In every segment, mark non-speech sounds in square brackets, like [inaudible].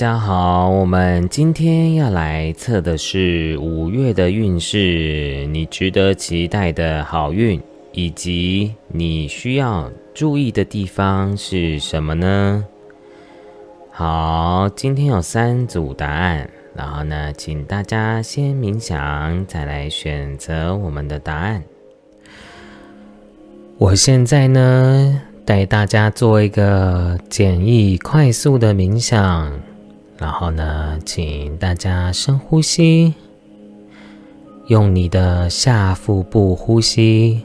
大家好，我们今天要来测的是五月的运势，你值得期待的好运，以及你需要注意的地方是什么呢？好，今天有三组答案，然后呢，请大家先冥想，再来选择我们的答案。我现在呢？带大家做一个简易、快速的冥想，然后呢，请大家深呼吸，用你的下腹部呼吸。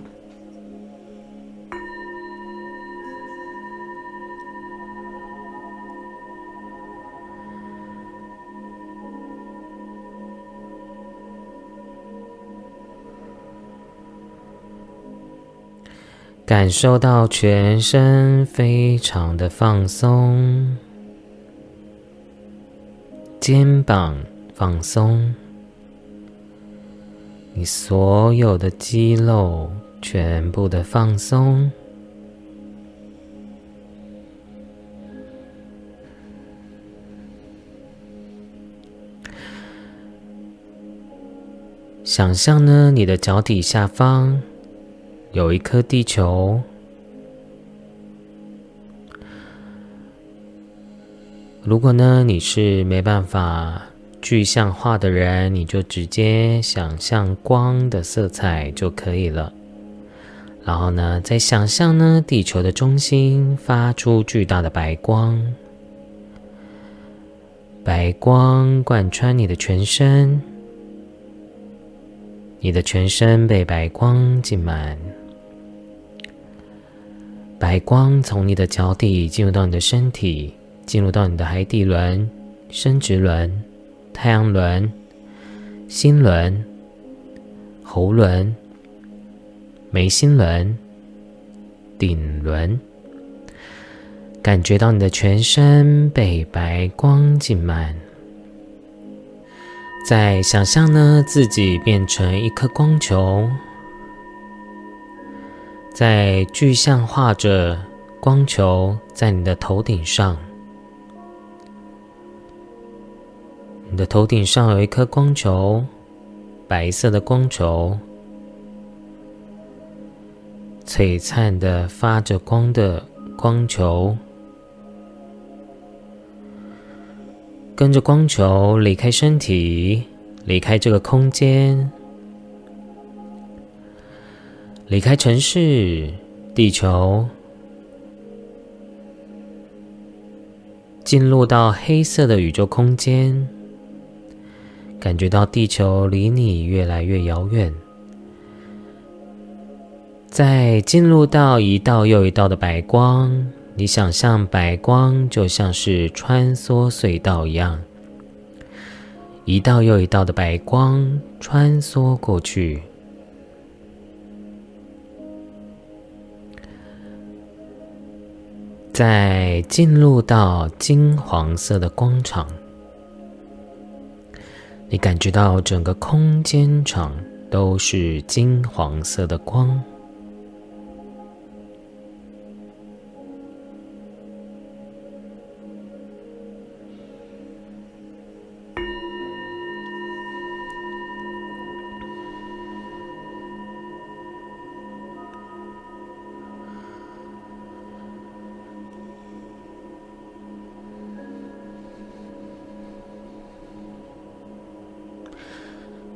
感受到全身非常的放松，肩膀放松，你所有的肌肉全部的放松。想象呢，你的脚底下方。有一颗地球。如果呢你是没办法具象化的人，你就直接想象光的色彩就可以了。然后呢，再想象呢地球的中心发出巨大的白光，白光贯穿你的全身，你的全身被白光浸满。白光从你的脚底进入到你的身体，进入到你的海底轮、生殖轮、太阳轮、心轮、喉轮、眉心轮、顶轮，感觉到你的全身被白光浸满。再想象呢，自己变成一颗光球。在具象化着光球在你的头顶上，你的头顶上有一颗光球，白色的光球，璀璨的发着光的光球，跟着光球离开身体，离开这个空间。离开城市，地球，进入到黑色的宇宙空间，感觉到地球离你越来越遥远。在进入到一道又一道的白光，你想象白光就像是穿梭隧道一样，一道又一道的白光穿梭过去。在进入到金黄色的光场，你感觉到整个空间场都是金黄色的光。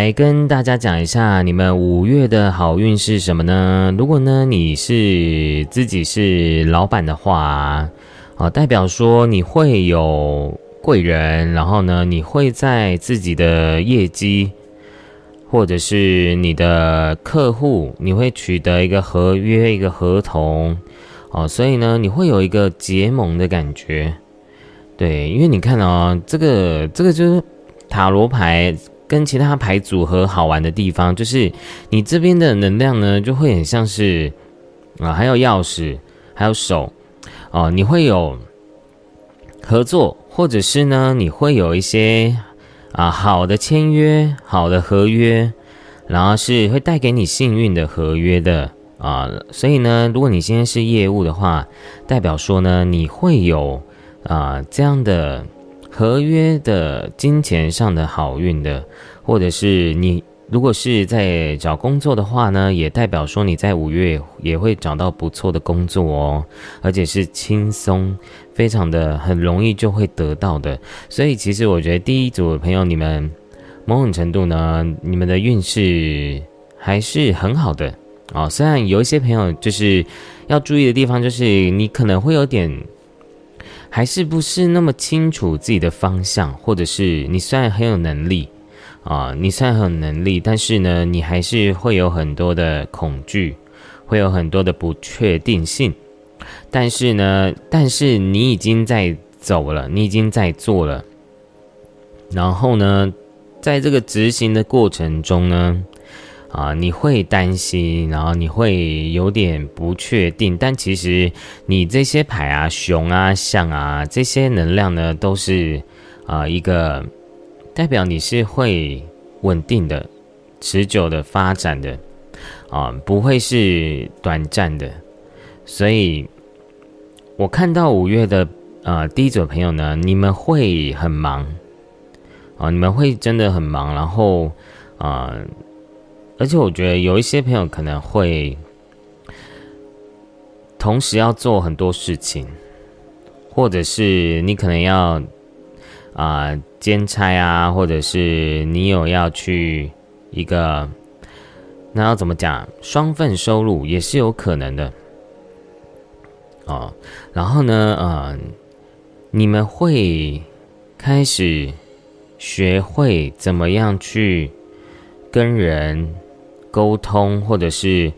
来跟大家讲一下你们五月的好运是什么呢？如果呢你是自己是老板的话，啊，代表说你会有贵人，然后呢你会在自己的业绩或者是你的客户，你会取得一个合约、一个合同，哦，所以呢你会有一个结盟的感觉。对，因为你看哦，这个这个就是塔罗牌。跟其他牌组合好玩的地方，就是你这边的能量呢，就会很像是啊，还有钥匙，还有手哦，你会有合作，或者是呢，你会有一些啊好的签约、好的合约，然后是会带给你幸运的合约的啊。所以呢，如果你现在是业务的话，代表说呢，你会有啊这样的。合约的金钱上的好运的，或者是你如果是在找工作的话呢，也代表说你在五月也会找到不错的工作哦，而且是轻松，非常的很容易就会得到的。所以其实我觉得第一组的朋友，你们某种程度呢，你们的运势还是很好的哦。虽然有一些朋友就是要注意的地方，就是你可能会有点。还是不是那么清楚自己的方向，或者是你虽然很有能力啊，你虽然很有能力，但是呢，你还是会有很多的恐惧，会有很多的不确定性。但是呢，但是你已经在走了，你已经在做了。然后呢，在这个执行的过程中呢。啊，你会担心，然后你会有点不确定，但其实你这些牌啊、熊啊、象啊这些能量呢，都是啊一个代表你是会稳定的、持久的发展的啊，不会是短暂的。所以，我看到五月的呃第一组朋友呢，你们会很忙啊，你们会真的很忙，然后啊。而且我觉得有一些朋友可能会同时要做很多事情，或者是你可能要啊兼差啊，或者是你有要去一个，那要怎么讲？双份收入也是有可能的哦。然后呢，呃，你们会开始学会怎么样去跟人。沟通，或者是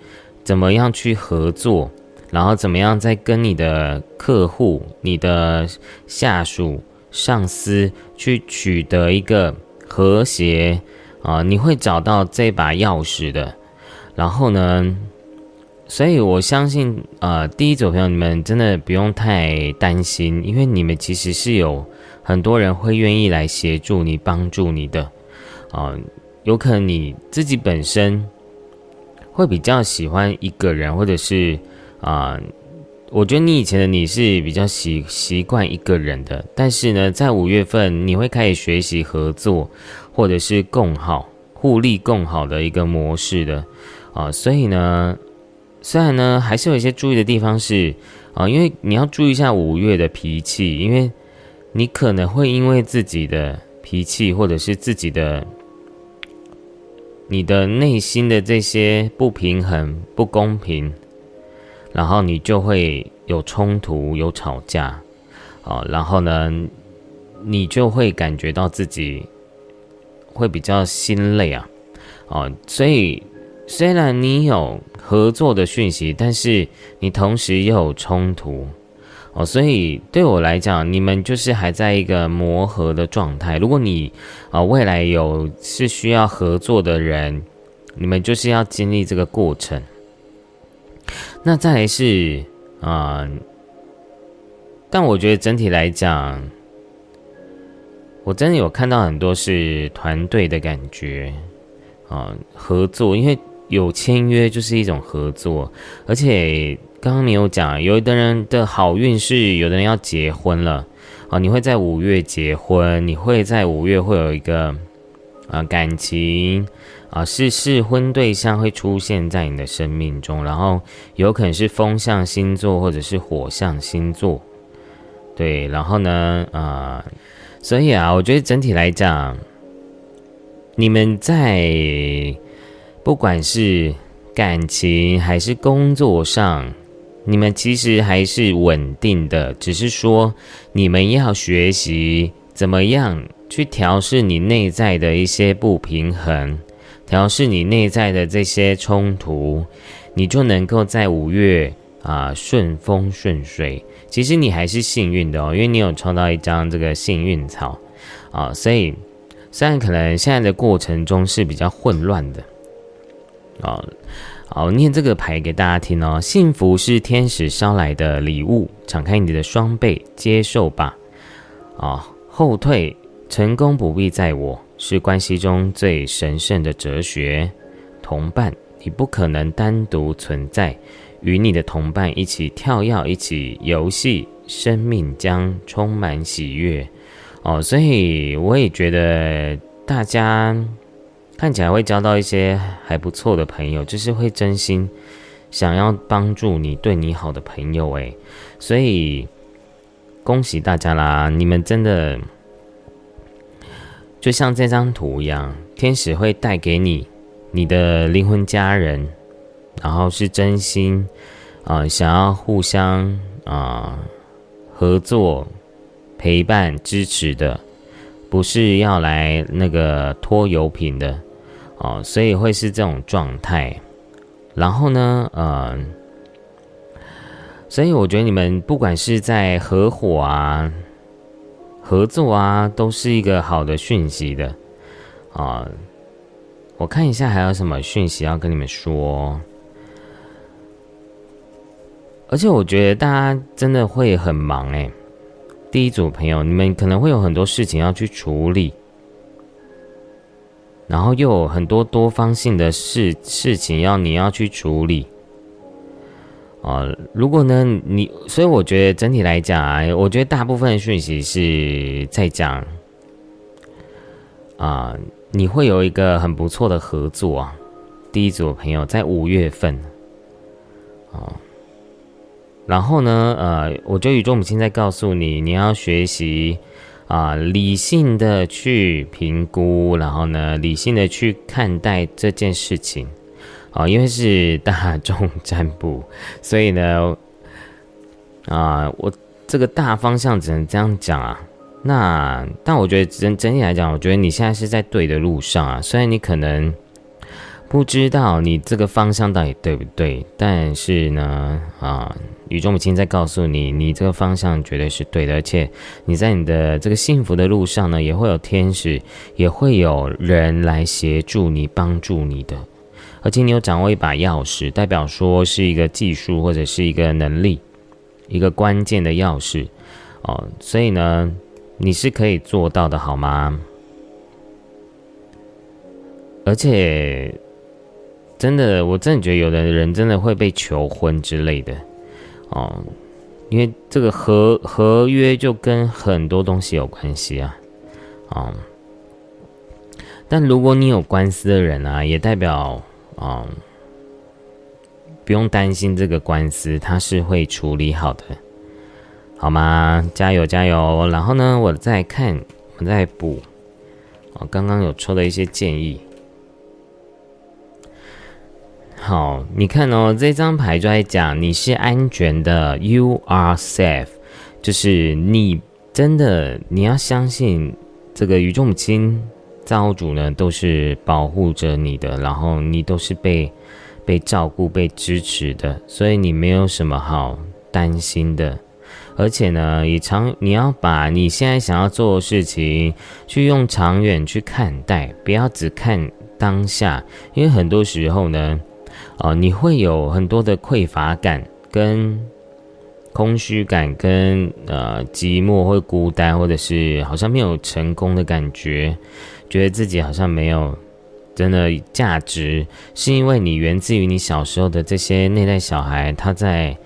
怎么样去合作，然后怎么样再跟你的客户、你的下属、上司去取得一个和谐啊，你会找到这把钥匙的。然后呢，所以我相信，呃，第一组朋友你们真的不用太担心，因为你们其实是有很多人会愿意来协助你、帮助你的啊。有可能你自己本身。会比较喜欢一个人，或者是啊，我觉得你以前的你是比较习习惯一个人的，但是呢，在五月份你会开始学习合作，或者是共好、互利共好的一个模式的啊，所以呢，虽然呢还是有一些注意的地方是啊，因为你要注意一下五月的脾气，因为你可能会因为自己的脾气或者是自己的。你的内心的这些不平衡、不公平，然后你就会有冲突、有吵架，啊，然后呢，你就会感觉到自己会比较心累啊，哦，所以虽然你有合作的讯息，但是你同时又有冲突。哦，所以对我来讲，你们就是还在一个磨合的状态。如果你啊未来有是需要合作的人，你们就是要经历这个过程。那再来是啊，但我觉得整体来讲，我真的有看到很多是团队的感觉啊，合作，因为有签约就是一种合作，而且。刚刚你有讲，有的人的好运是有的人要结婚了。啊，你会在五月结婚，你会在五月会有一个啊感情。啊是试婚对象会出现在你的生命中，然后有可能是风象星座或者是火象星座，对，然后呢啊，所以啊，我觉得整体来讲，你们在不管是感情还是工作上，你们其实还是稳定的，只是说你们要学习怎么样去调试你内在的一些不平衡，调试你内在的这些冲突，你就能够在五月啊顺风顺水。其实你还是幸运的哦，因为你有抽到一张这个幸运草啊，所以。虽然可能现在的过程中是比较混乱的，啊，好，念这个牌给大家听哦。幸福是天使捎来的礼物，敞开你的双臂，接受吧。啊，后退，成功不必在我，是关系中最神圣的哲学。同伴，你不可能单独存在，与你的同伴一起跳跃，一起游戏，生命将充满喜悦。哦，所以我也觉得大家看起来会交到一些还不错的朋友，就是会真心想要帮助你、对你好的朋友。诶，所以恭喜大家啦！你们真的就像这张图一样，天使会带给你你的灵魂家人，然后是真心啊，想要互相啊合作。陪伴支持的，不是要来那个拖油瓶的哦，所以会是这种状态。然后呢，嗯，所以我觉得你们不管是在合伙啊、合作啊，都是一个好的讯息的啊。我看一下还有什么讯息要跟你们说，而且我觉得大家真的会很忙哎。第一组朋友，你们可能会有很多事情要去处理，然后又有很多多方性的事事情要你要去处理。啊，如果呢你，所以我觉得整体来讲啊，我觉得大部分的讯息是在讲，啊，你会有一个很不错的合作啊。第一组朋友在五月份，啊。然后呢，呃，我觉得宇宙母亲在告诉你，你要学习啊，理性的去评估，然后呢，理性的去看待这件事情，啊，因为是大众占卜，[laughs] 所以呢，啊，我这个大方向只能这样讲啊。那，但我觉得整整体来讲，我觉得你现在是在对的路上啊，虽然你可能。不知道你这个方向到底对不对，但是呢，啊，宇宙母亲在告诉你，你这个方向绝对是对的，而且你在你的这个幸福的路上呢，也会有天使，也会有人来协助你、帮助你的，而且你有掌握一把钥匙，代表说是一个技术或者是一个能力，一个关键的钥匙，哦，所以呢，你是可以做到的，好吗？而且。真的，我真的觉得有的人真的会被求婚之类的，哦，因为这个合合约就跟很多东西有关系啊，哦，但如果你有官司的人啊，也代表啊，不用担心这个官司，他是会处理好的，好吗？加油加油！然后呢，我再看，我再补，哦，刚刚有抽的一些建议。好，你看哦，这张牌就在讲你是安全的，You are safe，就是你真的你要相信这个宇宙母亲造物主呢都是保护着你的，然后你都是被被照顾、被支持的，所以你没有什么好担心的。而且呢，以长你要把你现在想要做的事情去用长远去看待，不要只看当下，因为很多时候呢。哦，你会有很多的匮乏感、跟空虚感、跟呃寂寞或孤单，或者是好像没有成功的感觉，觉得自己好像没有真的价值，是因为你源自于你小时候的这些内在小孩，他在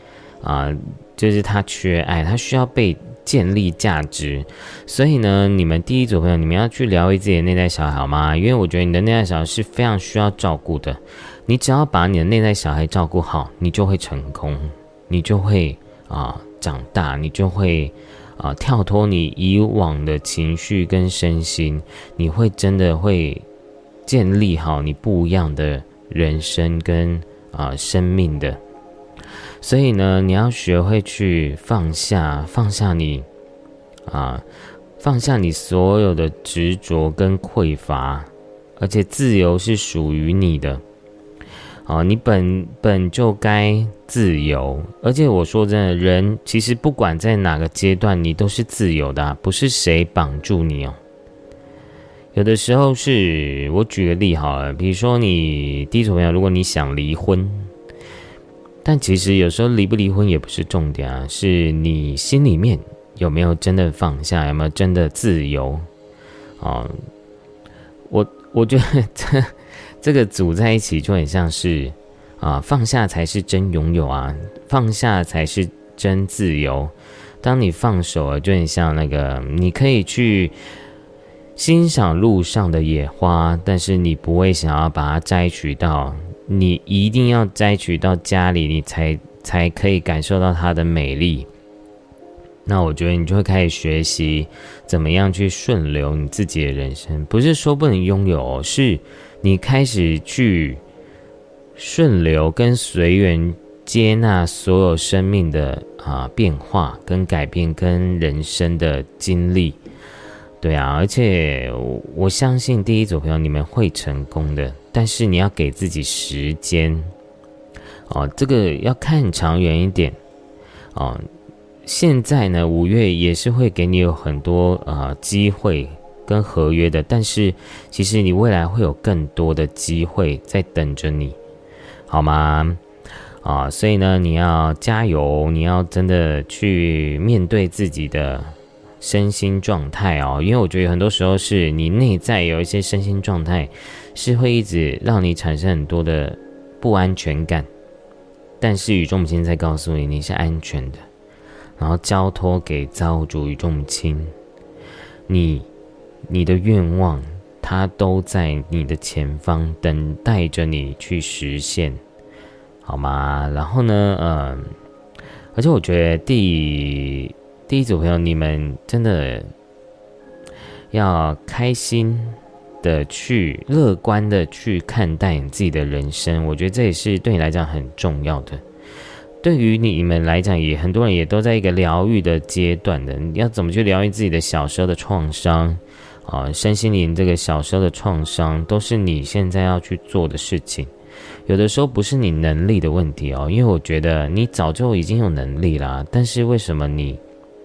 啊，就是他缺爱，他需要被建立价值，所以呢，你们第一组朋友，你们要去疗愈自己的内在小孩好吗？因为我觉得你的内在小孩是非常需要照顾的。你只要把你的内在小孩照顾好，你就会成功，你就会啊长大，你就会啊跳脱你以往的情绪跟身心，你会真的会建立好你不一样的人生跟啊生命的。所以呢，你要学会去放下，放下你啊，放下你所有的执着跟匮乏，而且自由是属于你的。啊，你本本就该自由，而且我说真的，人其实不管在哪个阶段，你都是自由的，不是谁绑住你哦。有的时候是我举个例好了，比如说你第一组朋友，如果你想离婚，但其实有时候离不离婚也不是重点啊，是你心里面有没有真的放下，有没有真的自由啊？我我觉得这。这个组在一起就很像是，啊，放下才是真拥有啊，放下才是真自由。当你放手了，就很像那个，你可以去欣赏路上的野花，但是你不会想要把它摘取到，你一定要摘取到家里，你才才可以感受到它的美丽。那我觉得你就会开始学习怎么样去顺流你自己的人生，不是说不能拥有，是。你开始去顺流跟随缘，接纳所有生命的啊变化跟改变跟人生的经历，对啊，而且我相信第一组朋友你们会成功的，但是你要给自己时间哦，这个要看长远一点哦。现在呢，五月也是会给你有很多啊机会。跟合约的，但是其实你未来会有更多的机会在等着你，好吗？啊，所以呢，你要加油，你要真的去面对自己的身心状态哦，因为我觉得很多时候是你内在有一些身心状态，是会一直让你产生很多的不安全感，但是宇宙母亲在告诉你你是安全的，然后交托给造物主宇宙母亲，你。你的愿望，它都在你的前方等待着你去实现，好吗？然后呢，嗯，而且我觉得第第一组朋友，你们真的要开心的去乐观的去看待你自己的人生，我觉得这也是对你来讲很重要的。对于你们来讲，也很多人也都在一个疗愈的阶段的，你要怎么去疗愈自己的小时候的创伤？啊，身心灵这个小时候的创伤，都是你现在要去做的事情。有的时候不是你能力的问题哦，因为我觉得你早就已经有能力啦，但是为什么你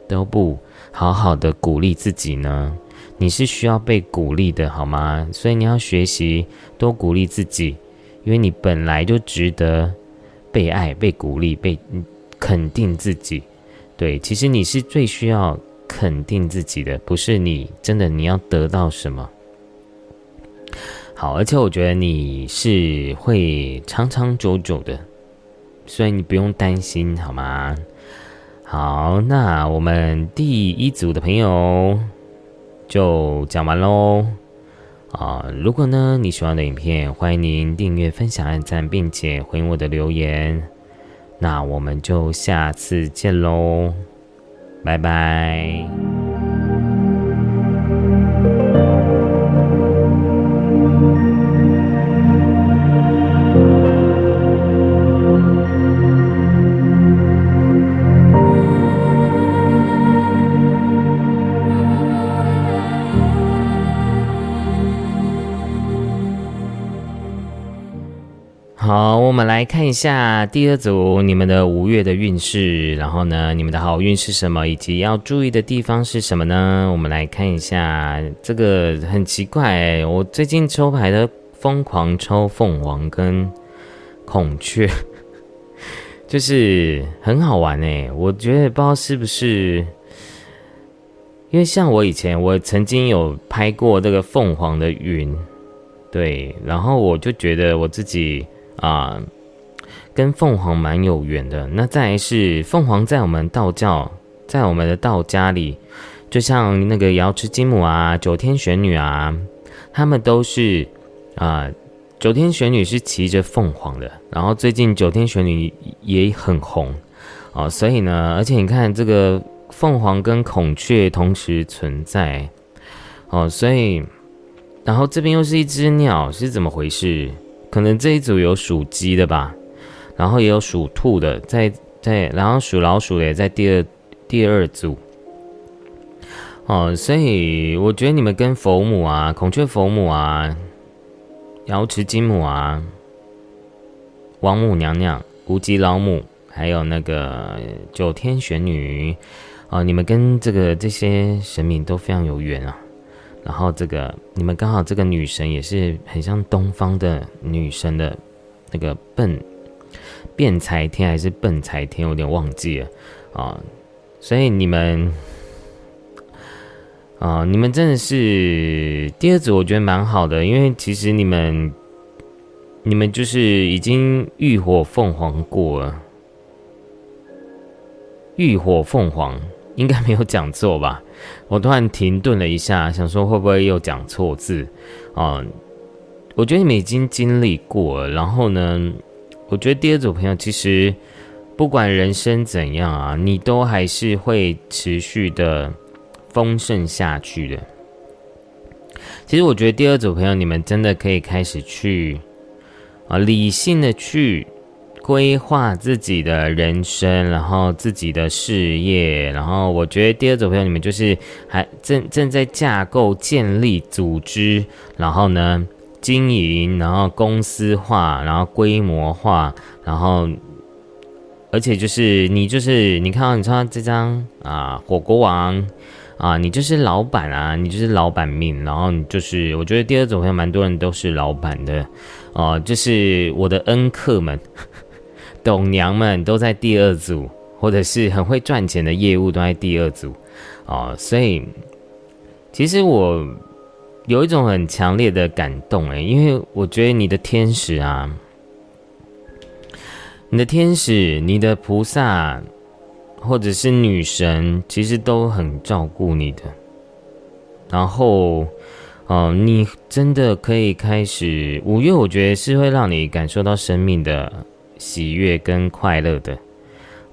都不好好的鼓励自己呢？你是需要被鼓励的，好吗？所以你要学习多鼓励自己，因为你本来就值得被爱、被鼓励、被肯定自己。对，其实你是最需要。肯定自己的不是你真的你要得到什么好，而且我觉得你是会长长久久的，所以你不用担心好吗？好，那我们第一组的朋友就讲完喽啊！如果呢你喜欢的影片，欢迎您订阅、分享、按赞，并且回应我的留言。那我们就下次见喽。拜拜。看一下第二组你们的五月的运势，然后呢，你们的好运是什么，以及要注意的地方是什么呢？我们来看一下，这个很奇怪，我最近抽牌的疯狂抽凤凰跟孔雀，就是很好玩哎，我觉得不知道是不是，因为像我以前我曾经有拍过这个凤凰的云，对，然后我就觉得我自己。啊，跟凤凰蛮有缘的。那再来是凤凰，在我们道教，在我们的道家里，就像那个瑶池金母啊、九天玄女啊，他们都是啊，九天玄女是骑着凤凰的。然后最近九天玄女也很红哦，所以呢，而且你看这个凤凰跟孔雀同时存在哦，所以然后这边又是一只鸟，是怎么回事？可能这一组有属鸡的吧，然后也有属兔的，在在，然后属老鼠的也在第二第二组。哦，所以我觉得你们跟佛母啊、孔雀佛母啊、瑶池金母啊、王母娘娘、无极老母，还有那个九天玄女，啊，你们跟这个这些神明都非常有缘啊。然后这个你们刚好这个女神也是很像东方的女神的那个笨辩才天还是笨才天，有点忘记了啊。所以你们。啊，你们真的是第二组，我觉得蛮好的，因为其实你们，你们就是已经浴火凤凰过了。浴火凤凰应该没有讲错吧？我突然停顿了一下，想说会不会又讲错字啊？我觉得你们已经经历过了，然后呢，我觉得第二组朋友其实不管人生怎样啊，你都还是会持续的。丰盛下去的。其实我觉得第二组朋友，你们真的可以开始去啊，理性的去规划自己的人生，然后自己的事业。然后我觉得第二组朋友，你们就是还正正在架构、建立组织，然后呢经营，然后公司化，然后规模化，然后而且就是你就是你看到你穿这张啊火锅王。啊，你就是老板啊，你就是老板命，然后你就是，我觉得第二组好像蛮多人都是老板的，哦，就是我的恩客们、[laughs] 董娘们都在第二组，或者是很会赚钱的业务都在第二组，哦，所以其实我有一种很强烈的感动诶，因为我觉得你的天使啊，你的天使，你的菩萨。或者是女神，其实都很照顾你的。然后，哦，你真的可以开始五月，我觉得是会让你感受到生命的喜悦跟快乐的。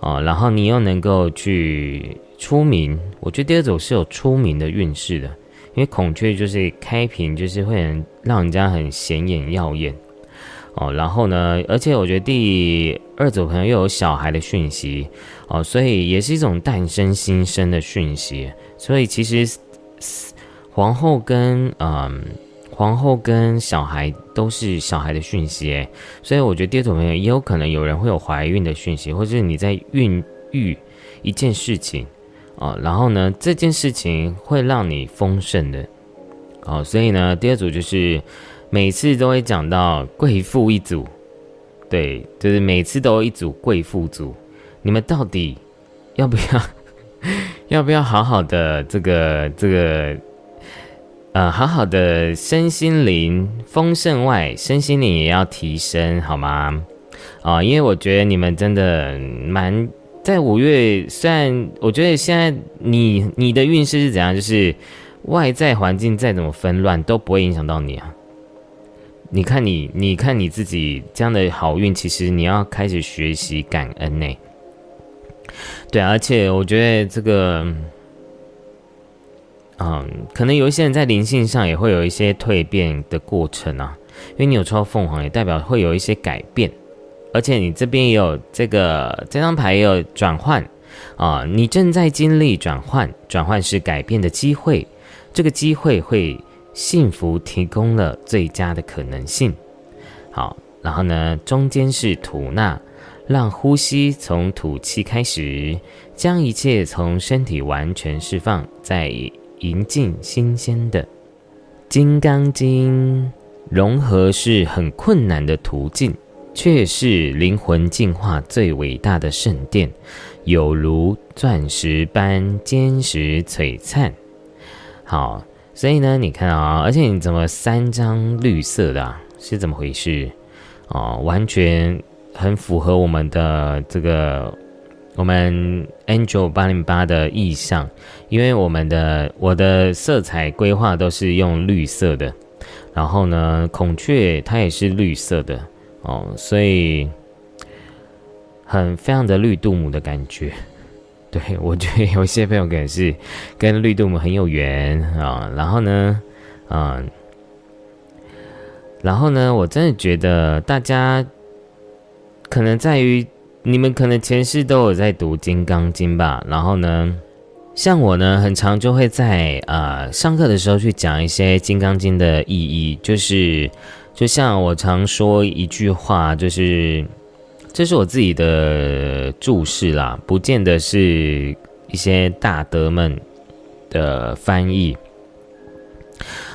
哦，然后你又能够去出名，我觉得第二种是有出名的运势的，因为孔雀就是开屏，就是会很让人家很显眼耀眼。哦，然后呢？而且我觉得第二组朋友又有小孩的讯息哦，所以也是一种诞生新生的讯息。所以其实皇后跟嗯皇后跟小孩都是小孩的讯息，所以我觉得第二组朋友也有可能有人会有怀孕的讯息，或者是你在孕育一件事情啊，然后呢这件事情会让你丰盛的哦，所以呢第二组就是。每次都会讲到贵妇一组，对，就是每次都有一组贵妇组。你们到底要不要？[laughs] 要不要好好的这个这个？呃，好好的身心灵丰盛外，身心灵也要提升，好吗？啊，因为我觉得你们真的蛮在五月，虽然我觉得现在你你的运势是怎样，就是外在环境再怎么纷乱，都不会影响到你啊。你看你，你看你自己这样的好运，其实你要开始学习感恩呢。对，而且我觉得这个，嗯，可能有一些人在灵性上也会有一些蜕变的过程啊。因为你有抽凤凰，也代表会有一些改变，而且你这边也有这个这张牌也有转换啊，你正在经历转换，转换是改变的机会，这个机会会。幸福提供了最佳的可能性。好，然后呢，中间是吐纳，让呼吸从吐气开始，将一切从身体完全释放，再迎进新鲜的《金刚经》。融合是很困难的途径，却是灵魂进化最伟大的圣殿，有如钻石般坚实璀璨。好。所以呢，你看啊，而且你怎么三张绿色的，啊是怎么回事？哦，完全很符合我们的这个我们 Angel 八零八的意象，因为我们的我的色彩规划都是用绿色的，然后呢，孔雀它也是绿色的哦，所以很非常的绿度母的感觉。对，我觉得有些朋友可能是跟绿度母很有缘啊，然后呢，嗯，然后呢，我真的觉得大家可能在于你们可能前世都有在读《金刚经》吧。然后呢，像我呢，很常就会在啊上课的时候去讲一些《金刚经》的意义，就是就像我常说一句话，就是这是我自己的注释啦，不见得是一些大德们的翻译。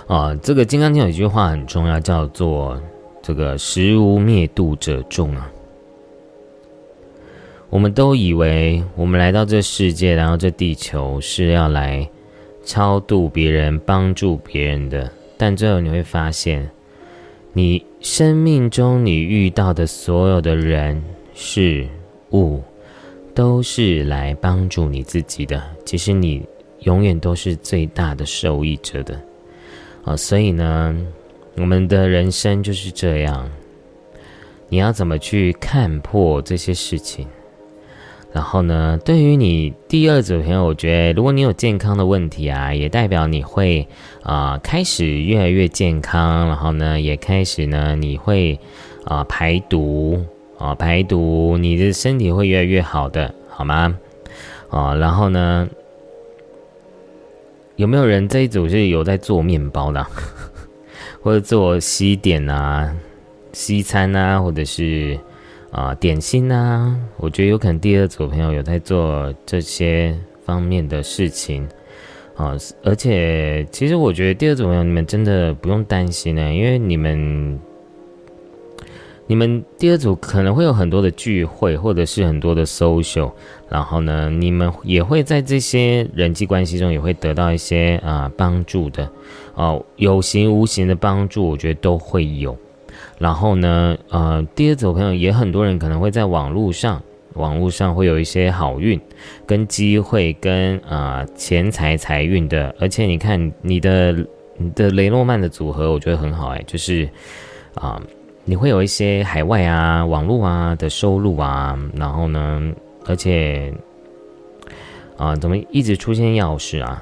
啊，这个《金刚经》有一句话很重要，叫做“这个时无灭度者众”啊。我们都以为我们来到这世界，然后这地球是要来超度别人、帮助别人的，但最后你会发现，你生命中你遇到的所有的人事物，都是来帮助你自己的。其实你永远都是最大的受益者的。啊，所以呢，我们的人生就是这样。你要怎么去看破这些事情？然后呢，对于你第二组朋友，我觉得如果你有健康的问题啊，也代表你会啊开始越来越健康。然后呢，也开始呢，你会啊排毒啊排毒，你的身体会越来越好的，好吗？啊，然后呢？有没有人这一组是有在做面包的，[laughs] 或者做西点啊、西餐啊，或者是啊点心啊？我觉得有可能第二组朋友有在做这些方面的事情啊。而且，其实我觉得第二组朋友你们真的不用担心呢，因为你们。你们第二组可能会有很多的聚会，或者是很多的 social，然后呢，你们也会在这些人际关系中也会得到一些啊帮助的，哦，有形无形的帮助，我觉得都会有。然后呢，呃，第二组朋友也很多人可能会在网络上，网络上会有一些好运、跟机会、跟啊钱财财运的。而且你看你的你的雷诺曼的组合，我觉得很好哎，就是啊。你会有一些海外啊、网络啊的收入啊，然后呢，而且啊，怎么一直出现钥匙啊？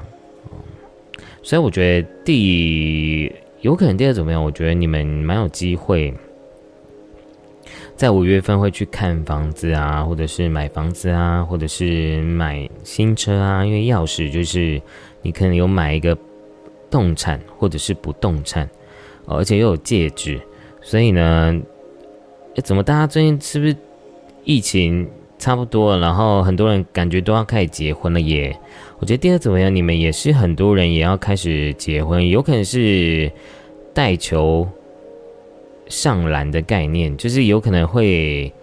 所以我觉得第有可能第二怎么样？我觉得你们蛮有机会，在五月份会去看房子啊，或者是买房子啊，或者是买新车啊，因为钥匙就是你可能有买一个动产或者是不动产，而且又有戒指。所以呢，怎么大家最近是不是疫情差不多？然后很多人感觉都要开始结婚了耶。我觉得第二怎么样？你们也是很多人也要开始结婚，有可能是带球上篮的概念，就是有可能会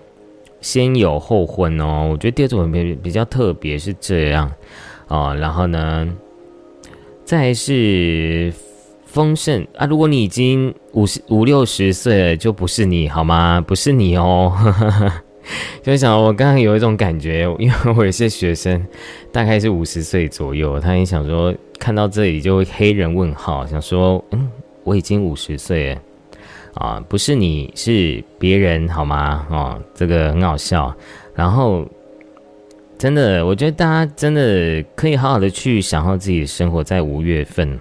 先有后婚哦。我觉得第二种比比较特别是这样哦。然后呢，再是。丰盛啊！如果你已经五十五六十岁了，就不是你好吗？不是你哦。[laughs] 就想我刚刚有一种感觉，因为我有些学生大概是五十岁左右，他也想说看到这里就会黑人问号，想说嗯，我已经五十岁了啊，不是你是别人好吗？哦，这个很好笑。然后真的，我觉得大家真的可以好好的去享受自己的生活，在五月份。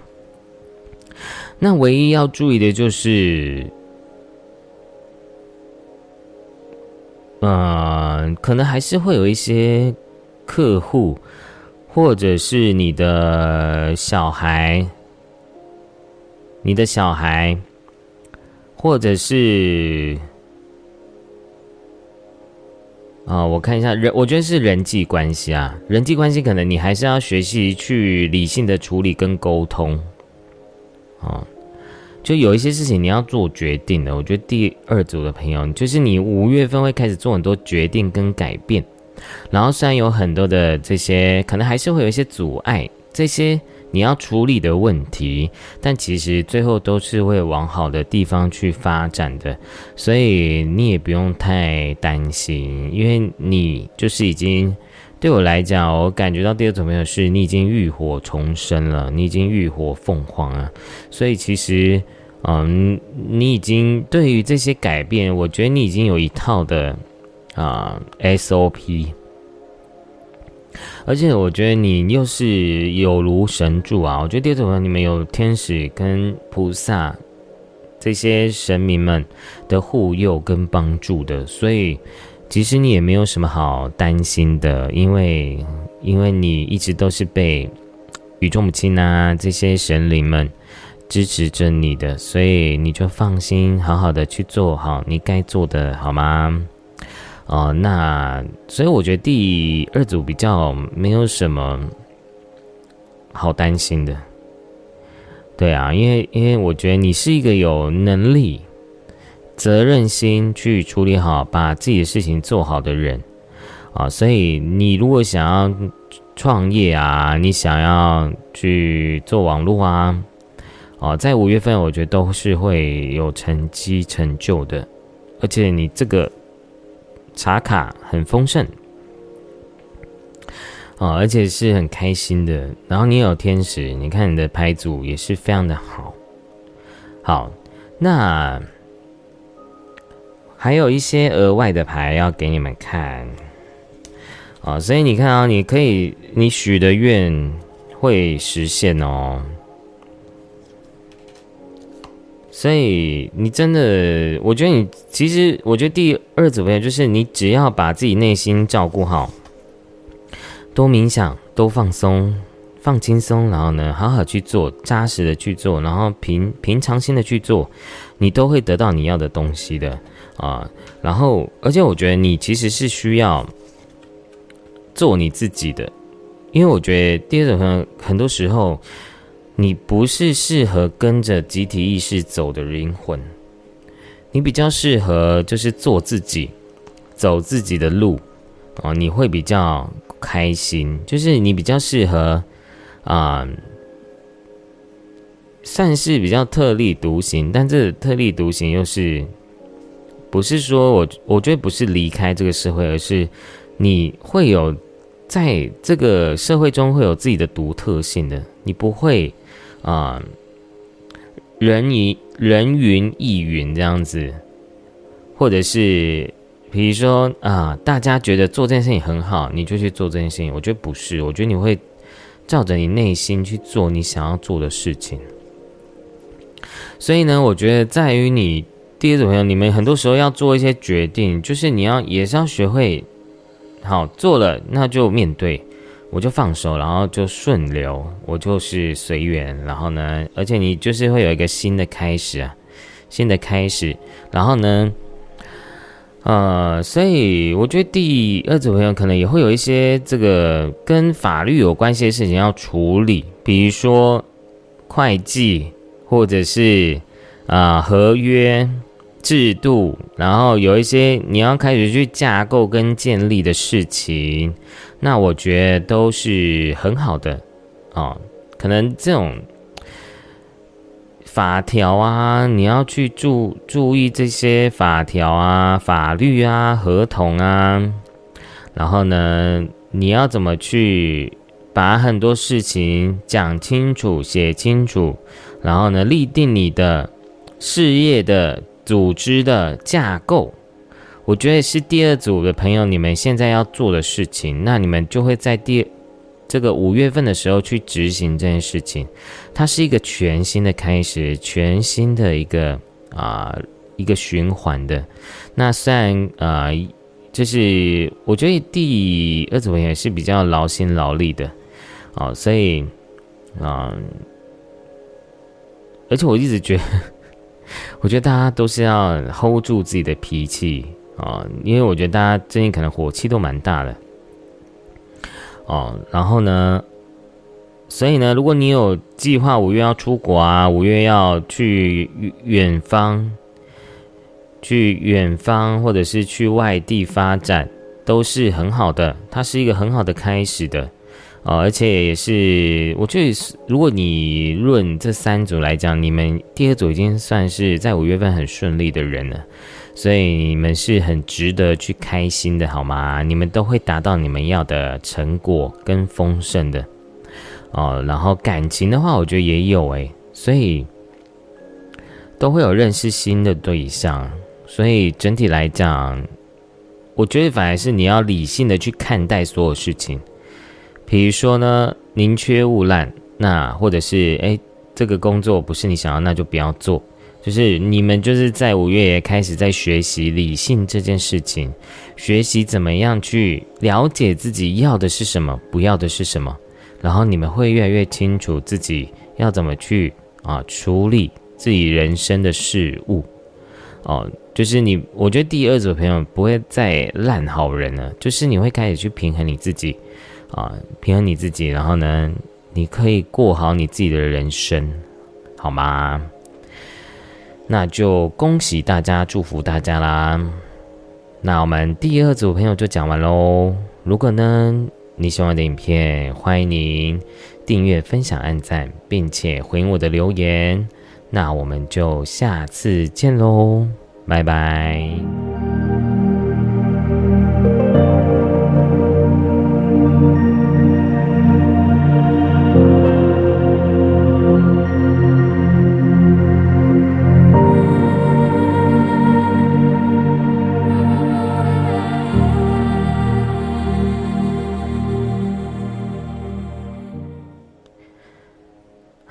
那唯一要注意的就是，呃，可能还是会有一些客户，或者是你的小孩，你的小孩，或者是啊，我看一下人，我觉得是人际关系啊，人际关系可能你还是要学习去理性的处理跟沟通。啊，就有一些事情你要做决定的。我觉得第二组的朋友，就是你五月份会开始做很多决定跟改变，然后虽然有很多的这些，可能还是会有一些阻碍，这些你要处理的问题，但其实最后都是会往好的地方去发展的，所以你也不用太担心，因为你就是已经。对我来讲，我感觉到第二种朋友是你已经浴火重生了，你已经浴火凤凰了。所以其实，嗯，你已经对于这些改变，我觉得你已经有一套的啊 SOP。而且我觉得你又是有如神助啊！我觉得第二种朋友你们有天使跟菩萨这些神明们的护佑跟帮助的，所以其实你也没有什么好担心的，因为因为你一直都是被宇宙母亲啊这些神灵们支持着你的，所以你就放心好好的去做好你该做的，好吗？哦，那所以我觉得第二组比较没有什么好担心的。对啊，因为因为我觉得你是一个有能力、责任心去处理好、把自己的事情做好的人啊，所以你如果想要创业啊，你想要去做网络啊，哦，在五月份我觉得都是会有成绩成就的，而且你这个茶卡很丰盛。哦，而且是很开心的。然后你有天使，你看你的牌组也是非常的好。好，那还有一些额外的牌要给你们看。哦，所以你看啊，你可以你许的愿会实现哦。所以你真的，我觉得你其实，我觉得第二组朋友就是你只要把自己内心照顾好。多冥想，多放松，放轻松，然后呢，好好去做，扎实的去做，然后平平常心的去做，你都会得到你要的东西的啊。然后，而且我觉得你其实是需要做你自己的，因为我觉得第二种很多时候，你不是适合跟着集体意识走的灵魂，你比较适合就是做自己，走自己的路啊，你会比较。开心就是你比较适合，啊，算是比较特立独行，但这特立独行又是，不是说我我觉得不是离开这个社会，而是你会有在这个社会中会有自己的独特性的，你不会啊人云人云亦云这样子，或者是。比如说啊，大家觉得做这件事情很好，你就去做这件事情。我觉得不是，我觉得你会照着你内心去做你想要做的事情。所以呢，我觉得在于你第二种朋友，你们很多时候要做一些决定，就是你要也是要学会好做了，那就面对，我就放手，然后就顺流，我就是随缘。然后呢，而且你就是会有一个新的开始啊，新的开始，然后呢。呃，所以我觉得第二组朋友可能也会有一些这个跟法律有关系的事情要处理，比如说会计或者是啊合约制度，然后有一些你要开始去架构跟建立的事情，那我觉得都是很好的啊，可能这种。法条啊，你要去注注意这些法条啊、法律啊、合同啊，然后呢，你要怎么去把很多事情讲清楚、写清楚，然后呢，立定你的事业的组织的架构，我觉得是第二组的朋友你们现在要做的事情，那你们就会在第。这个五月份的时候去执行这件事情，它是一个全新的开始，全新的一个啊一个循环的。那虽然啊，就是我觉得第二组也是比较劳心劳力的哦，所以啊，而且我一直觉得，我觉得大家都是要 hold 住自己的脾气啊，因为我觉得大家最近可能火气都蛮大的。哦，然后呢？所以呢，如果你有计划五月要出国啊，五月要去远方，去远方或者是去外地发展，都是很好的。它是一个很好的开始的，哦，而且也是，我觉得如果你论这三组来讲，你们第二组已经算是在五月份很顺利的人了。所以你们是很值得去开心的，好吗？你们都会达到你们要的成果跟丰盛的哦。然后感情的话，我觉得也有诶，所以都会有认识新的对象。所以整体来讲，我觉得反而是你要理性的去看待所有事情。比如说呢，宁缺毋滥，那或者是诶，这个工作不是你想要，那就不要做。就是你们就是在五月也开始在学习理性这件事情，学习怎么样去了解自己要的是什么，不要的是什么，然后你们会越来越清楚自己要怎么去啊处理自己人生的事物。哦，就是你，我觉得第二组朋友不会再烂好人了，就是你会开始去平衡你自己，啊，平衡你自己，然后呢，你可以过好你自己的人生，好吗？那就恭喜大家，祝福大家啦。那我们第二组朋友就讲完喽。如果呢你喜欢的影片，欢迎您订阅、分享、按赞，并且回应我的留言。那我们就下次见喽，拜拜。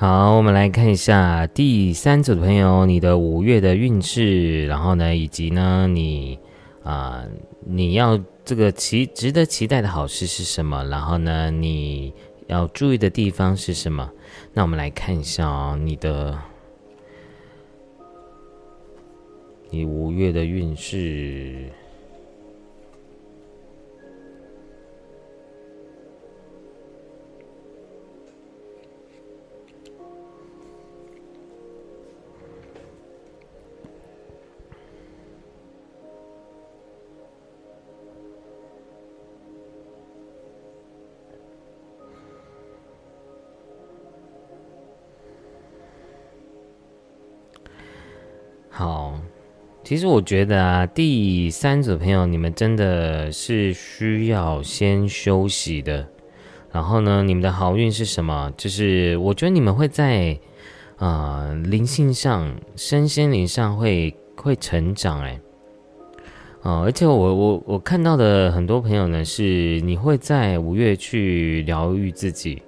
好，我们来看一下第三组的朋友，你的五月的运势，然后呢，以及呢，你啊，你要这个期值得期待的好事是什么？然后呢，你要注意的地方是什么？那我们来看一下哦，你的你五月的运势。其实我觉得啊，第三组朋友，你们真的是需要先休息的。然后呢，你们的好运是什么？就是我觉得你们会在啊灵性上、身心灵上会会成长。哎，哦，而且我我我看到的很多朋友呢，是你会在五月去疗愈自己，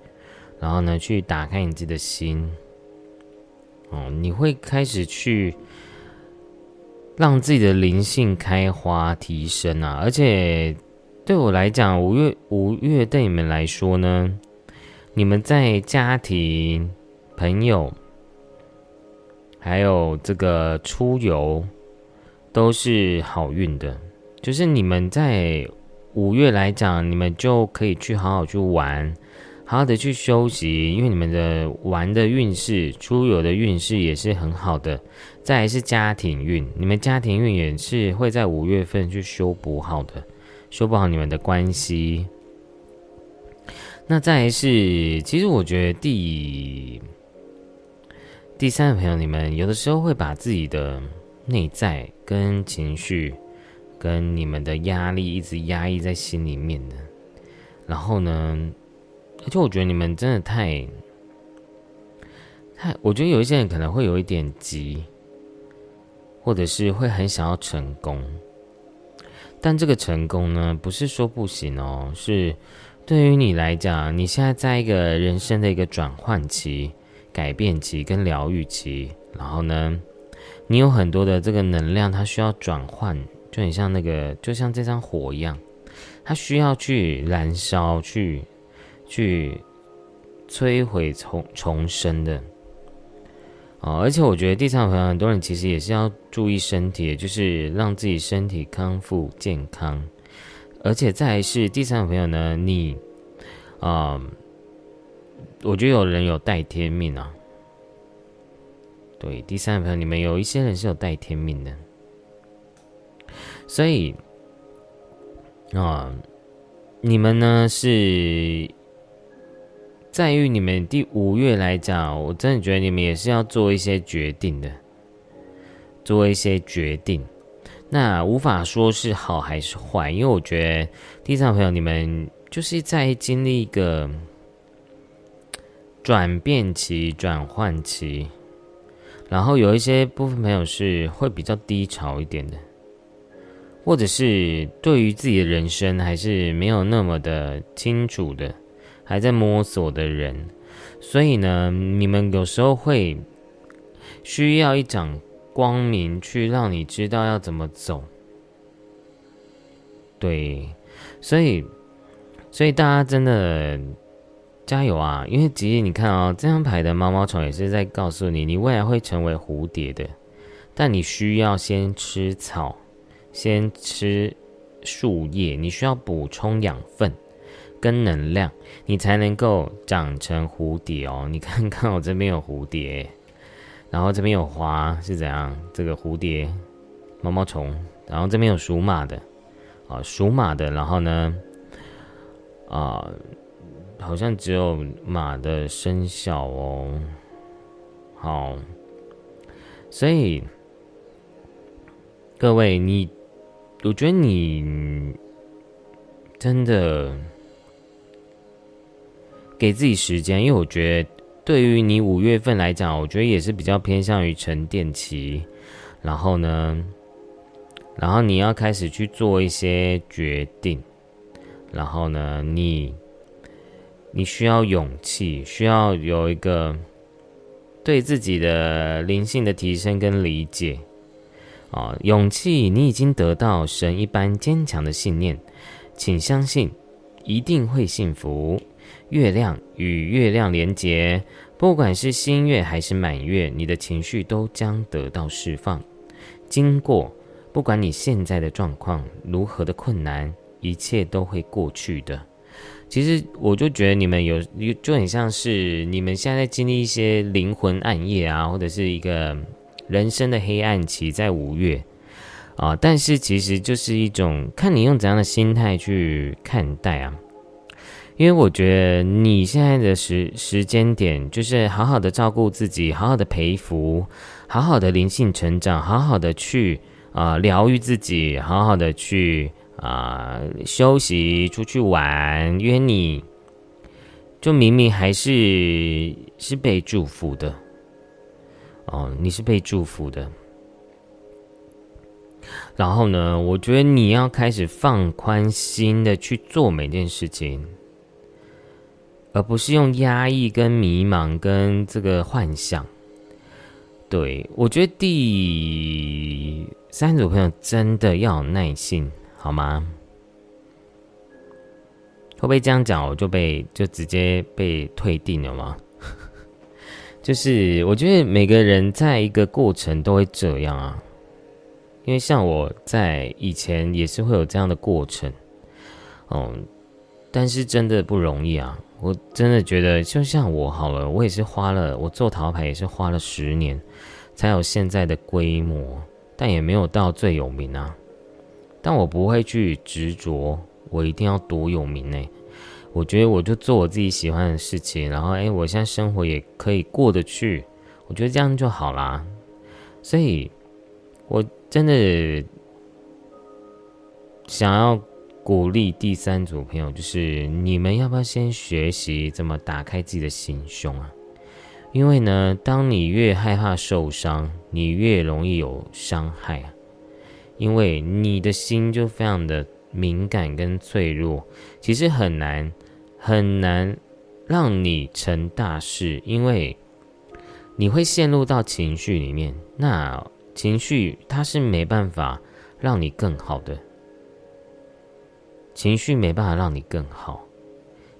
然后呢，去打开你自己的心。哦，你会开始去。让自己的灵性开花提升啊！而且对我来讲，五月五月对你们来说呢，你们在家庭、朋友，还有这个出游，都是好运的。就是你们在五月来讲，你们就可以去好好去玩，好好的去休息，因为你们的玩的运势、出游的运势也是很好的。再是家庭运，你们家庭运也是会在五月份去修补好的，修补好你们的关系。那再是，其实我觉得第第三个朋友，你们有的时候会把自己的内在跟情绪，跟你们的压力一直压抑在心里面的。然后呢，而且我觉得你们真的太太，我觉得有一些人可能会有一点急。或者是会很想要成功，但这个成功呢，不是说不行哦，是对于你来讲，你现在在一个人生的一个转换期、改变期跟疗愈期，然后呢，你有很多的这个能量，它需要转换，就很像那个，就像这张火一样，它需要去燃烧、去去摧毁、重重生的。哦，而且我觉得第三个朋友，很多人其实也是要注意身体，就是让自己身体康复健康。而且再是第三个朋友呢，你啊，我觉得有人有带天命啊。对，第三个朋友，你们有一些人是有带天命的，所以啊，你们呢是。在于你们第五月来讲，我真的觉得你们也是要做一些决定的，做一些决定。那无法说是好还是坏，因为我觉得第三朋友你们就是在经历一个转变期、转换期，然后有一些部分朋友是会比较低潮一点的，或者是对于自己的人生还是没有那么的清楚的。还在摸索的人，所以呢，你们有时候会需要一场光明，去让你知道要怎么走。对，所以，所以大家真的加油啊！因为其实你看啊，这张牌的毛毛虫也是在告诉你，你未来会成为蝴蝶的，但你需要先吃草，先吃树叶，你需要补充养分跟能量，你才能够长成蝴蝶哦。你看看我这边有蝴蝶，然后这边有花是怎样？这个蝴蝶毛毛虫，然后这边有属马的。啊，属马的，然后呢，啊，好像只有马的生肖哦。好，所以各位，你，我觉得你真的给自己时间，因为我觉得对于你五月份来讲，我觉得也是比较偏向于沉淀期，然后呢。然后你要开始去做一些决定，然后呢，你你需要勇气，需要有一个对自己的灵性的提升跟理解啊，勇气，你已经得到神一般坚强的信念，请相信一定会幸福。月亮与月亮连结，不管是新月还是满月，你的情绪都将得到释放。经过。不管你现在的状况如何的困难，一切都会过去的。其实我就觉得你们有，就很像是你们现在在经历一些灵魂暗夜啊，或者是一个人生的黑暗期，在五月啊。但是其实就是一种看你用怎样的心态去看待啊。因为我觉得你现在的时时间点，就是好好的照顾自己，好好的培福，好好的灵性成长，好好的去。啊，疗愈自己，好好的去啊休息，出去玩，约你，就明明还是是被祝福的，哦，你是被祝福的。然后呢，我觉得你要开始放宽心的去做每件事情，而不是用压抑、跟迷茫、跟这个幻想。对我觉得第。三组朋友真的要有耐心，好吗？会不会这样讲，我就被就直接被退订了吗？[laughs] 就是我觉得每个人在一个过程都会这样啊，因为像我在以前也是会有这样的过程，嗯，但是真的不容易啊！我真的觉得，就像我好了，我也是花了我做陶牌也是花了十年，才有现在的规模。但也没有到最有名啊，但我不会去执着，我一定要多有名呢。我觉得我就做我自己喜欢的事情，然后哎，我现在生活也可以过得去，我觉得这样就好啦。所以，我真的想要鼓励第三组朋友，就是你们要不要先学习怎么打开自己的心胸啊？因为呢，当你越害怕受伤，你越容易有伤害啊。因为你的心就非常的敏感跟脆弱，其实很难很难让你成大事，因为你会陷入到情绪里面。那情绪它是没办法让你更好的，情绪没办法让你更好，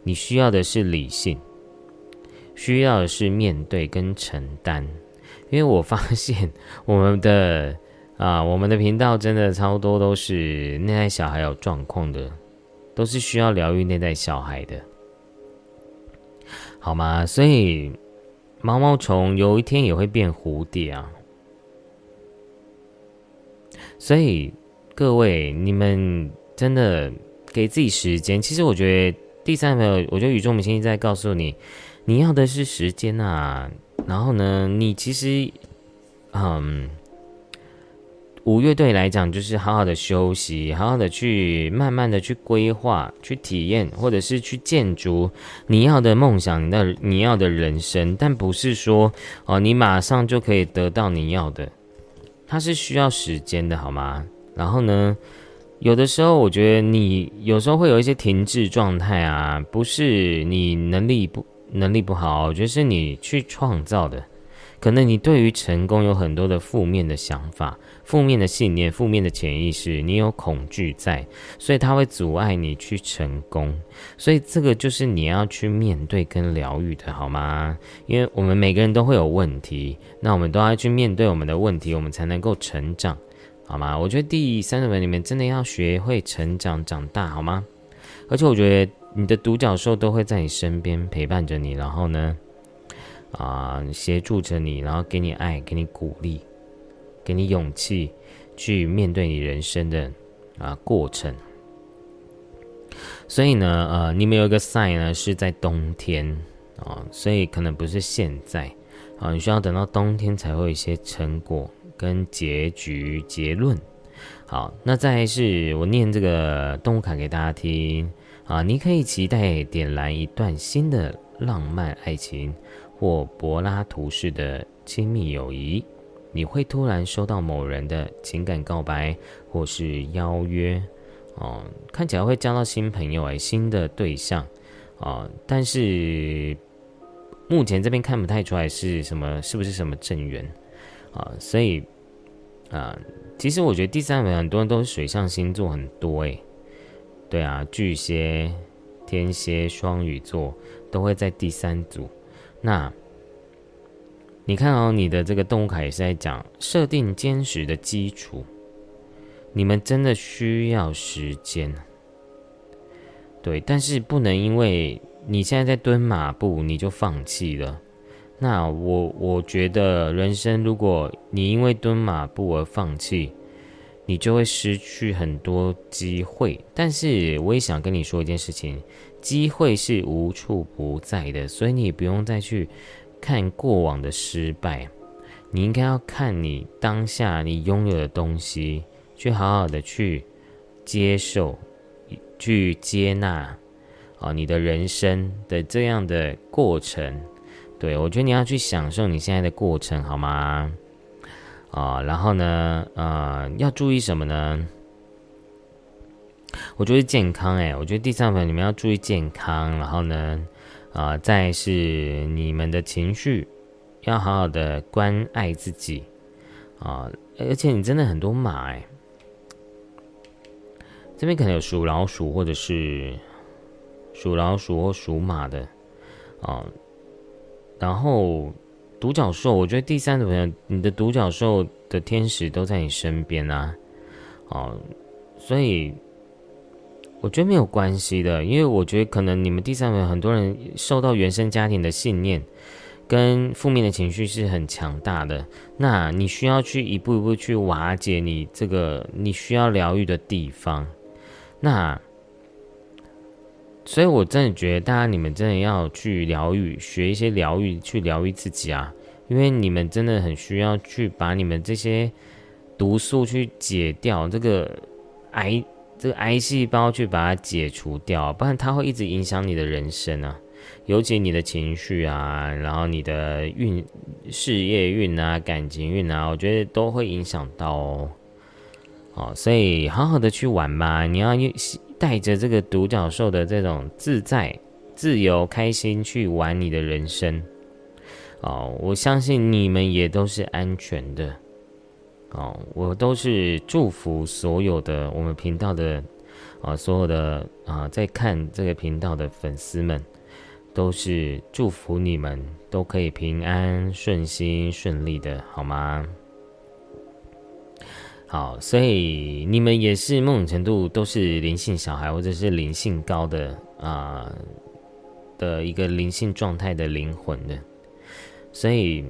你需要的是理性。需要的是面对跟承担，因为我发现 [laughs] 我们的啊，我们的频道真的超多都是内在小孩有状况的，都是需要疗愈内在小孩的，好吗？所以毛毛虫有一天也会变蝴蝶啊，所以各位你们真的给自己时间。其实我觉得第三个，我觉得宇宙母亲在告诉你。你要的是时间呐，然后呢，你其实，嗯，五月对你来讲就是好好的休息，好好的去慢慢的去规划、去体验，或者是去建筑你要的梦想、的你要的人生，但不是说哦，你马上就可以得到你要的，它是需要时间的，好吗？然后呢，有的时候我觉得你有时候会有一些停滞状态啊，不是你能力不。能力不好，我觉得是你去创造的，可能你对于成功有很多的负面的想法、负面的信念、负面的潜意识，你有恐惧在，所以它会阻碍你去成功。所以这个就是你要去面对跟疗愈的，好吗？因为我们每个人都会有问题，那我们都要去面对我们的问题，我们才能够成长，好吗？我觉得第三十本里面真的要学会成长、长大，好吗？而且我觉得你的独角兽都会在你身边陪伴着你，然后呢？啊，协助着你，然后给你爱，给你鼓励，给你勇气，去面对你人生的啊过程。所以呢，呃，你们有一个 sign 呢是在冬天啊，所以可能不是现在啊，你需要等到冬天才会有一些成果跟结局结论。好，那再是我念这个动物卡给大家听啊，你可以期待点燃一段新的浪漫爱情。或柏拉图式的亲密友谊，你会突然收到某人的情感告白或是邀约，哦，看起来会交到新朋友哎，新的对象，啊，但是目前这边看不太出来是什么，是不是什么正缘，啊，所以啊，其实我觉得第三位很多人都是水象星座很多哎，对啊，巨蟹、天蝎、双鱼座都会在第三组。那，你看哦，你的这个动物卡也是在讲设定坚实的基础。你们真的需要时间，对，但是不能因为你现在在蹲马步，你就放弃了。那我我觉得人生，如果你因为蹲马步而放弃，你就会失去很多机会。但是我也想跟你说一件事情。机会是无处不在的，所以你不用再去看过往的失败，你应该要看你当下你拥有的东西，去好好的去接受、去接纳啊，你的人生的这样的过程。对我觉得你要去享受你现在的过程，好吗？啊，然后呢，呃，要注意什么呢？我觉得健康哎，我觉得第三份你们要注意健康，然后呢，啊，再是你们的情绪，要好好的关爱自己啊，而且你真的很多马哎，这边可能有属老鼠或者是属老鼠或属马的啊，然后独角兽，我觉得第三组朋友，你的独角兽的天使都在你身边啊，哦，所以。我觉得没有关系的，因为我觉得可能你们第三组很多人受到原生家庭的信念跟负面的情绪是很强大的，那你需要去一步一步去瓦解你这个你需要疗愈的地方。那，所以我真的觉得大家你们真的要去疗愈，学一些疗愈，去疗愈自己啊，因为你们真的很需要去把你们这些毒素去解掉，这个癌。这个癌细胞去把它解除掉，不然它会一直影响你的人生啊，尤其你的情绪啊，然后你的运、事业运啊、感情运啊，我觉得都会影响到哦。好，所以好好的去玩吧，你要带着这个独角兽的这种自在、自由、开心去玩你的人生。哦，我相信你们也都是安全的。哦，我都是祝福所有的我们频道的啊，所有的啊，在看这个频道的粉丝们，都是祝福你们都可以平安顺心顺利的，好吗？好，所以你们也是某种程度都是灵性小孩，或者是灵性高的啊的一个灵性状态的灵魂的，所以。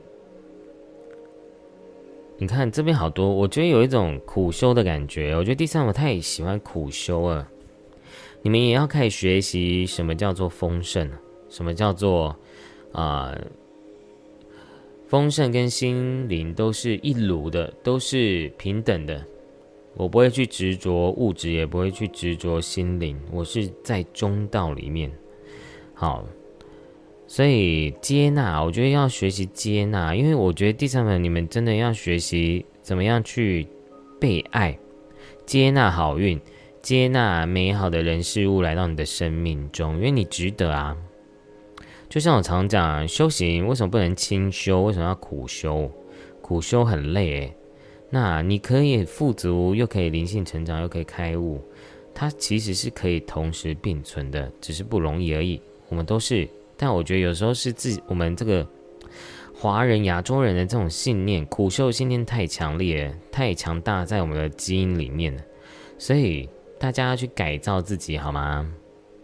你看这边好多，我觉得有一种苦修的感觉。我觉得第三我太喜欢苦修了。你们也要开始学习什么叫做丰盛，什么叫做啊丰盛跟心灵都是一炉的，都是平等的。我不会去执着物质，也不会去执着心灵，我是在中道里面。好。所以接纳，我觉得要学习接纳，因为我觉得第三本你们真的要学习怎么样去被爱，接纳好运，接纳美好的人事物来到你的生命中，因为你值得啊。就像我常讲，修行为什么不能轻修？为什么要苦修？苦修很累诶。那你可以富足，又可以灵性成长，又可以开悟，它其实是可以同时并存的，只是不容易而已。我们都是，但我觉得有时候是自我们这个华人、亚洲人的这种信念，苦修信念太强烈、太强大，在我们的基因里面了所以大家要去改造自己，好吗？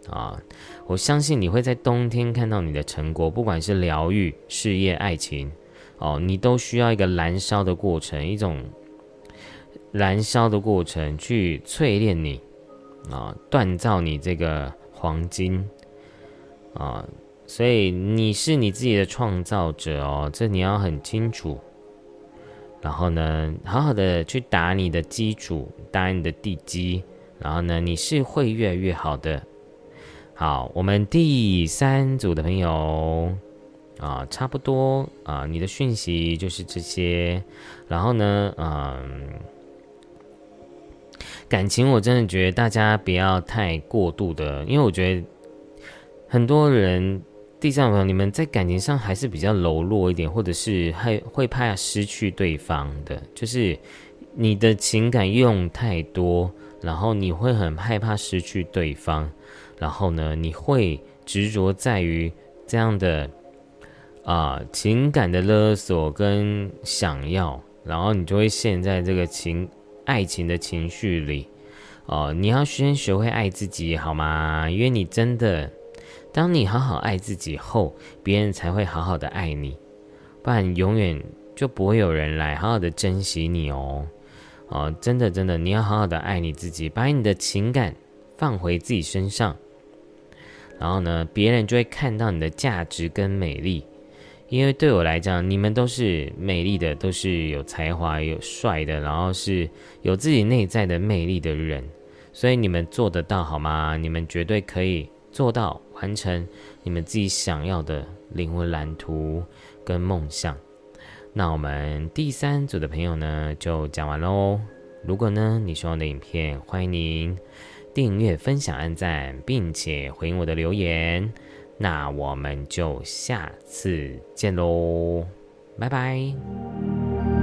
啊，我相信你会在冬天看到你的成果，不管是疗愈、事业、爱情，哦，你都需要一个燃烧的过程，一种燃烧的过程去淬炼你，啊，锻造你这个黄金，啊，所以你是你自己的创造者哦，这你要很清楚。然后呢，好好的去打你的基础，打你的地基，然后呢，你是会越来越好的。好，我们第三组的朋友啊，差不多啊，你的讯息就是这些。然后呢，嗯，感情我真的觉得大家不要太过度的，因为我觉得很多人第三朋友，你们在感情上还是比较柔弱一点，或者是还会怕失去对方的，就是你的情感用太多，然后你会很害怕失去对方。然后呢，你会执着在于这样的啊情感的勒索跟想要，然后你就会陷在这个情爱情的情绪里哦。你要先学会爱自己，好吗？因为你真的，当你好好爱自己后，别人才会好好的爱你，不然永远就不会有人来好好的珍惜你哦。哦，真的真的，你要好好的爱你自己，把你的情感放回自己身上。然后呢，别人就会看到你的价值跟美丽，因为对我来讲，你们都是美丽的，都是有才华、有帅的，然后是有自己内在的魅力的人，所以你们做得到好吗？你们绝对可以做到完成你们自己想要的灵魂蓝图跟梦想。那我们第三组的朋友呢，就讲完喽。如果呢你喜欢我的影片，欢迎您。订阅、分享、按赞，并且回应我的留言，那我们就下次见喽，拜拜。